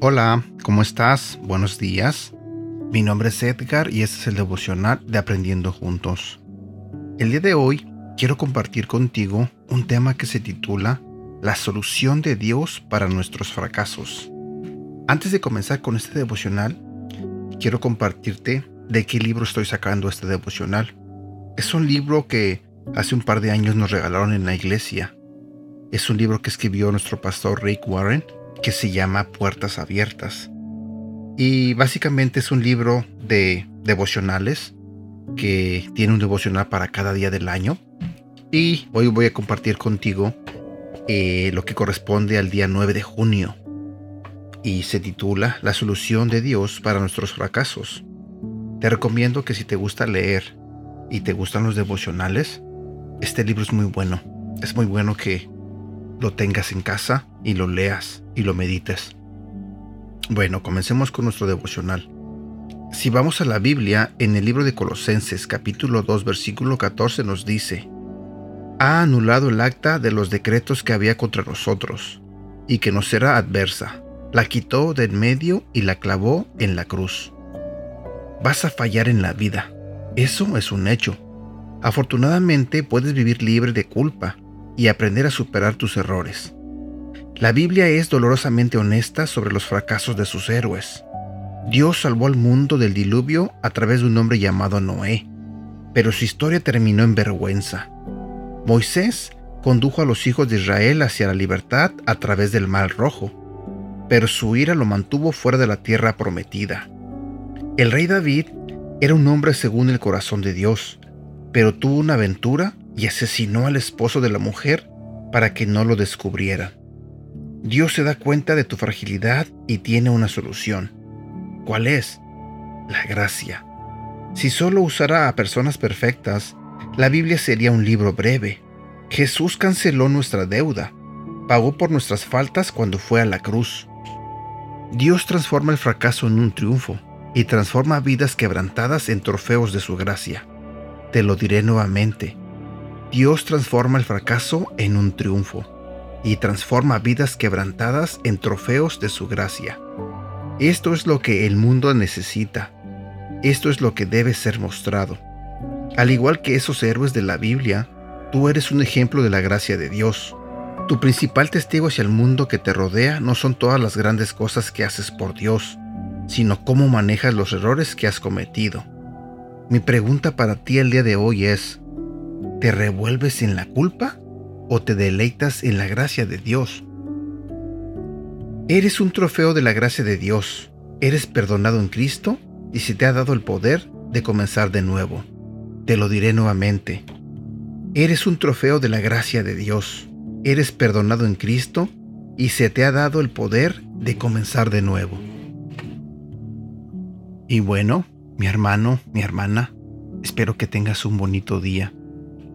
Hola, ¿cómo estás? Buenos días. Mi nombre es Edgar y este es el devocional de Aprendiendo Juntos. El día de hoy quiero compartir contigo un tema que se titula La solución de Dios para nuestros fracasos. Antes de comenzar con este devocional, quiero compartirte de qué libro estoy sacando este devocional. Es un libro que hace un par de años nos regalaron en la iglesia. Es un libro que escribió nuestro pastor Rick Warren que se llama Puertas Abiertas. Y básicamente es un libro de devocionales que tiene un devocional para cada día del año. Y hoy voy a compartir contigo eh, lo que corresponde al día 9 de junio. Y se titula La solución de Dios para nuestros fracasos. Te recomiendo que si te gusta leer y te gustan los devocionales, este libro es muy bueno. Es muy bueno que lo tengas en casa y lo leas y lo medites. Bueno, comencemos con nuestro devocional. Si vamos a la Biblia, en el libro de Colosenses capítulo 2 versículo 14 nos dice, ha anulado el acta de los decretos que había contra nosotros, y que nos era adversa, la quitó de en medio y la clavó en la cruz. Vas a fallar en la vida, eso es un hecho. Afortunadamente puedes vivir libre de culpa y aprender a superar tus errores. La Biblia es dolorosamente honesta sobre los fracasos de sus héroes. Dios salvó al mundo del diluvio a través de un hombre llamado Noé, pero su historia terminó en vergüenza. Moisés condujo a los hijos de Israel hacia la libertad a través del Mar Rojo, pero su ira lo mantuvo fuera de la tierra prometida. El rey David era un hombre según el corazón de Dios, pero tuvo una aventura y asesinó al esposo de la mujer para que no lo descubriera. Dios se da cuenta de tu fragilidad y tiene una solución. ¿Cuál es? La gracia. Si solo usara a personas perfectas, la Biblia sería un libro breve. Jesús canceló nuestra deuda, pagó por nuestras faltas cuando fue a la cruz. Dios transforma el fracaso en un triunfo y transforma vidas quebrantadas en trofeos de su gracia. Te lo diré nuevamente. Dios transforma el fracaso en un triunfo y transforma vidas quebrantadas en trofeos de su gracia. Esto es lo que el mundo necesita. Esto es lo que debe ser mostrado. Al igual que esos héroes de la Biblia, tú eres un ejemplo de la gracia de Dios. Tu principal testigo hacia el mundo que te rodea no son todas las grandes cosas que haces por Dios, sino cómo manejas los errores que has cometido. Mi pregunta para ti el día de hoy es, ¿Te revuelves en la culpa o te deleitas en la gracia de Dios? Eres un trofeo de la gracia de Dios. Eres perdonado en Cristo y se te ha dado el poder de comenzar de nuevo. Te lo diré nuevamente. Eres un trofeo de la gracia de Dios. Eres perdonado en Cristo y se te ha dado el poder de comenzar de nuevo. Y bueno, mi hermano, mi hermana, espero que tengas un bonito día.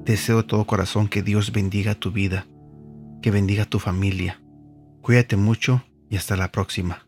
Deseo de todo corazón que Dios bendiga tu vida, que bendiga tu familia. Cuídate mucho y hasta la próxima.